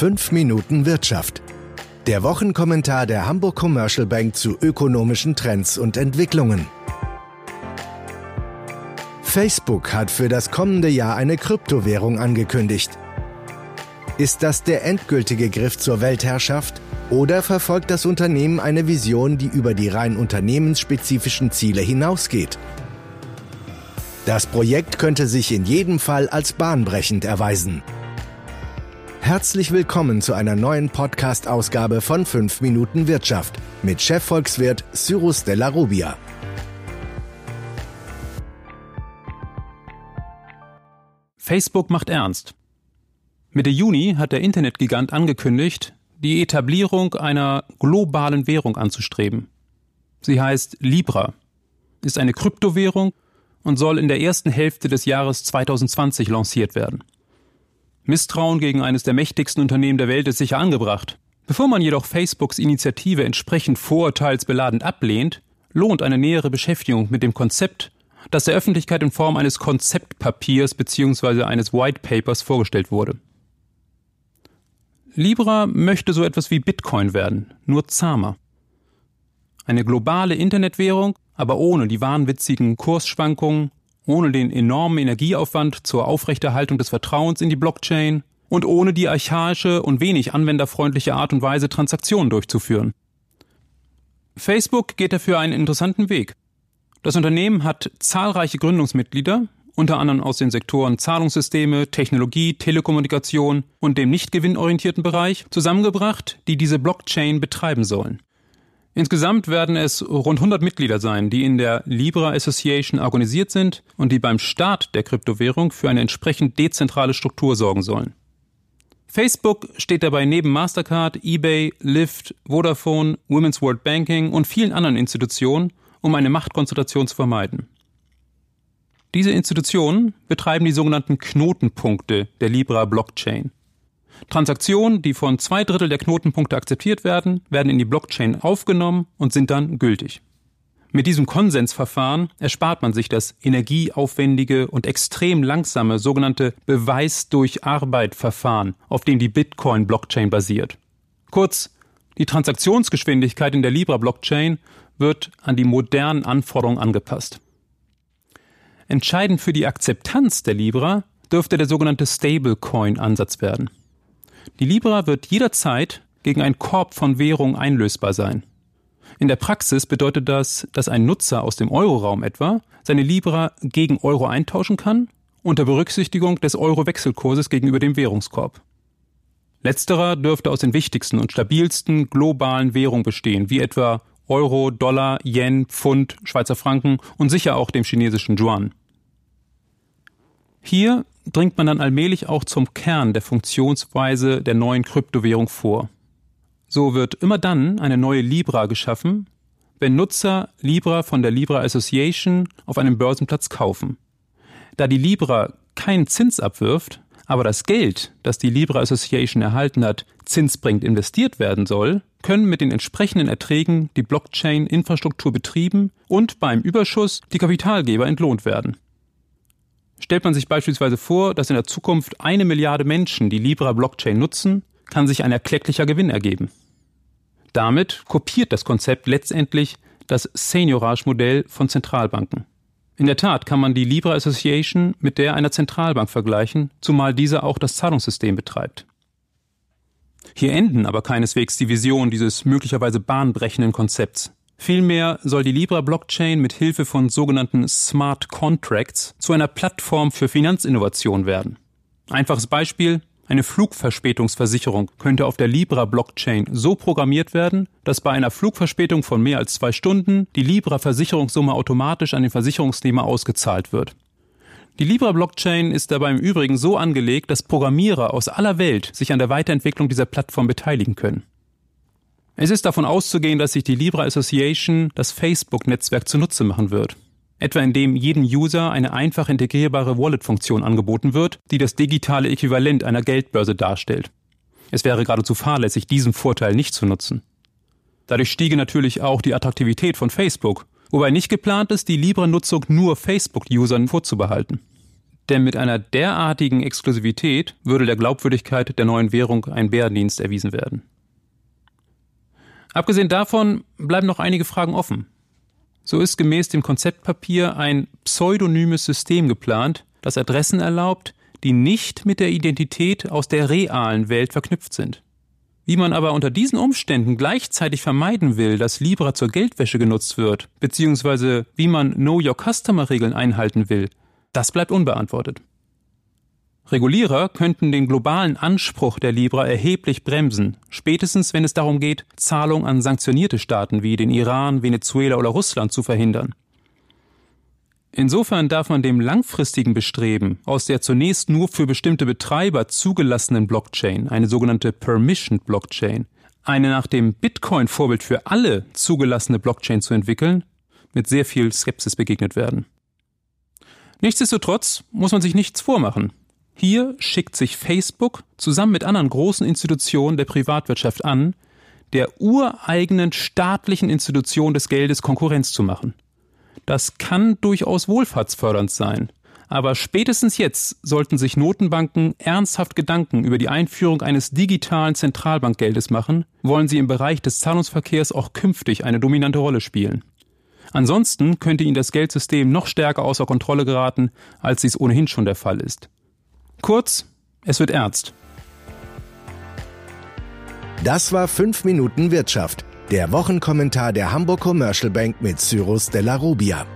5 Minuten Wirtschaft. Der Wochenkommentar der Hamburg Commercial Bank zu ökonomischen Trends und Entwicklungen. Facebook hat für das kommende Jahr eine Kryptowährung angekündigt. Ist das der endgültige Griff zur Weltherrschaft? Oder verfolgt das Unternehmen eine Vision, die über die rein unternehmensspezifischen Ziele hinausgeht? Das Projekt könnte sich in jedem Fall als bahnbrechend erweisen. Herzlich willkommen zu einer neuen Podcast-Ausgabe von 5 Minuten Wirtschaft mit Chefvolkswirt Cyrus Della Rubia. Facebook macht ernst. Mitte Juni hat der Internetgigant angekündigt, die Etablierung einer globalen Währung anzustreben. Sie heißt Libra, ist eine Kryptowährung und soll in der ersten Hälfte des Jahres 2020 lanciert werden. Misstrauen gegen eines der mächtigsten Unternehmen der Welt ist sicher angebracht. Bevor man jedoch Facebooks Initiative entsprechend vorurteilsbeladend ablehnt, lohnt eine nähere Beschäftigung mit dem Konzept, das der Öffentlichkeit in Form eines Konzeptpapiers bzw. eines White Papers vorgestellt wurde. Libra möchte so etwas wie Bitcoin werden, nur zahmer. Eine globale Internetwährung, aber ohne die wahnwitzigen Kursschwankungen, ohne den enormen Energieaufwand zur Aufrechterhaltung des Vertrauens in die Blockchain und ohne die archaische und wenig anwenderfreundliche Art und Weise, Transaktionen durchzuführen. Facebook geht dafür einen interessanten Weg. Das Unternehmen hat zahlreiche Gründungsmitglieder, unter anderem aus den Sektoren Zahlungssysteme, Technologie, Telekommunikation und dem nicht gewinnorientierten Bereich, zusammengebracht, die diese Blockchain betreiben sollen. Insgesamt werden es rund 100 Mitglieder sein, die in der Libra Association organisiert sind und die beim Start der Kryptowährung für eine entsprechend dezentrale Struktur sorgen sollen. Facebook steht dabei neben Mastercard, eBay, Lyft, Vodafone, Women's World Banking und vielen anderen Institutionen, um eine Machtkonzentration zu vermeiden. Diese Institutionen betreiben die sogenannten Knotenpunkte der Libra Blockchain. Transaktionen, die von zwei Drittel der Knotenpunkte akzeptiert werden, werden in die Blockchain aufgenommen und sind dann gültig. Mit diesem Konsensverfahren erspart man sich das energieaufwendige und extrem langsame sogenannte Beweis durch Arbeit Verfahren, auf dem die Bitcoin-Blockchain basiert. Kurz, die Transaktionsgeschwindigkeit in der Libra-Blockchain wird an die modernen Anforderungen angepasst. Entscheidend für die Akzeptanz der Libra dürfte der sogenannte Stablecoin-Ansatz werden. Die Libra wird jederzeit gegen einen Korb von Währung einlösbar sein. In der Praxis bedeutet das, dass ein Nutzer aus dem Euroraum etwa seine Libra gegen Euro eintauschen kann, unter Berücksichtigung des Euro-Wechselkurses gegenüber dem Währungskorb. Letzterer dürfte aus den wichtigsten und stabilsten globalen Währungen bestehen, wie etwa Euro, Dollar, Yen, Pfund, Schweizer Franken und sicher auch dem chinesischen Yuan. Hier dringt man dann allmählich auch zum Kern der Funktionsweise der neuen Kryptowährung vor. So wird immer dann eine neue Libra geschaffen, wenn Nutzer Libra von der Libra Association auf einem Börsenplatz kaufen. Da die Libra keinen Zins abwirft, aber das Geld, das die Libra Association erhalten hat, zinsbringend investiert werden soll, können mit den entsprechenden Erträgen die Blockchain-Infrastruktur betrieben und beim Überschuss die Kapitalgeber entlohnt werden. Stellt man sich beispielsweise vor, dass in der Zukunft eine Milliarde Menschen die Libra Blockchain nutzen, kann sich ein erklecklicher Gewinn ergeben. Damit kopiert das Konzept letztendlich das Seniorage-Modell von Zentralbanken. In der Tat kann man die Libra Association mit der einer Zentralbank vergleichen, zumal diese auch das Zahlungssystem betreibt. Hier enden aber keineswegs die Vision dieses möglicherweise bahnbrechenden Konzepts. Vielmehr soll die Libra Blockchain mit Hilfe von sogenannten Smart Contracts zu einer Plattform für Finanzinnovation werden. Einfaches Beispiel, eine Flugverspätungsversicherung könnte auf der Libra Blockchain so programmiert werden, dass bei einer Flugverspätung von mehr als zwei Stunden die Libra Versicherungssumme automatisch an den Versicherungsnehmer ausgezahlt wird. Die Libra Blockchain ist dabei im Übrigen so angelegt, dass Programmierer aus aller Welt sich an der Weiterentwicklung dieser Plattform beteiligen können. Es ist davon auszugehen, dass sich die Libra Association das Facebook-Netzwerk zunutze machen wird. Etwa indem jedem User eine einfach integrierbare Wallet-Funktion angeboten wird, die das digitale Äquivalent einer Geldbörse darstellt. Es wäre geradezu fahrlässig, diesen Vorteil nicht zu nutzen. Dadurch stiege natürlich auch die Attraktivität von Facebook, wobei nicht geplant ist, die Libra-Nutzung nur Facebook-Usern vorzubehalten. Denn mit einer derartigen Exklusivität würde der Glaubwürdigkeit der neuen Währung ein Bärendienst erwiesen werden. Abgesehen davon bleiben noch einige Fragen offen. So ist gemäß dem Konzeptpapier ein pseudonymes System geplant, das Adressen erlaubt, die nicht mit der Identität aus der realen Welt verknüpft sind. Wie man aber unter diesen Umständen gleichzeitig vermeiden will, dass Libra zur Geldwäsche genutzt wird, beziehungsweise wie man Know Your Customer Regeln einhalten will, das bleibt unbeantwortet. Regulierer könnten den globalen Anspruch der Libra erheblich bremsen, spätestens wenn es darum geht, Zahlungen an sanktionierte Staaten wie den Iran, Venezuela oder Russland zu verhindern. Insofern darf man dem langfristigen Bestreben, aus der zunächst nur für bestimmte Betreiber zugelassenen Blockchain, eine sogenannte Permissioned Blockchain, eine nach dem Bitcoin-Vorbild für alle zugelassene Blockchain zu entwickeln, mit sehr viel Skepsis begegnet werden. Nichtsdestotrotz muss man sich nichts vormachen. Hier schickt sich Facebook zusammen mit anderen großen Institutionen der Privatwirtschaft an, der ureigenen staatlichen Institution des Geldes Konkurrenz zu machen. Das kann durchaus wohlfahrtsfördernd sein. Aber spätestens jetzt sollten sich Notenbanken ernsthaft Gedanken über die Einführung eines digitalen Zentralbankgeldes machen, wollen sie im Bereich des Zahlungsverkehrs auch künftig eine dominante Rolle spielen. Ansonsten könnte ihnen das Geldsystem noch stärker außer Kontrolle geraten, als dies ohnehin schon der Fall ist. Kurz, es wird ernst. Das war 5 Minuten Wirtschaft der Wochenkommentar der Hamburg Commercial Bank mit Cyrus Della Rubia.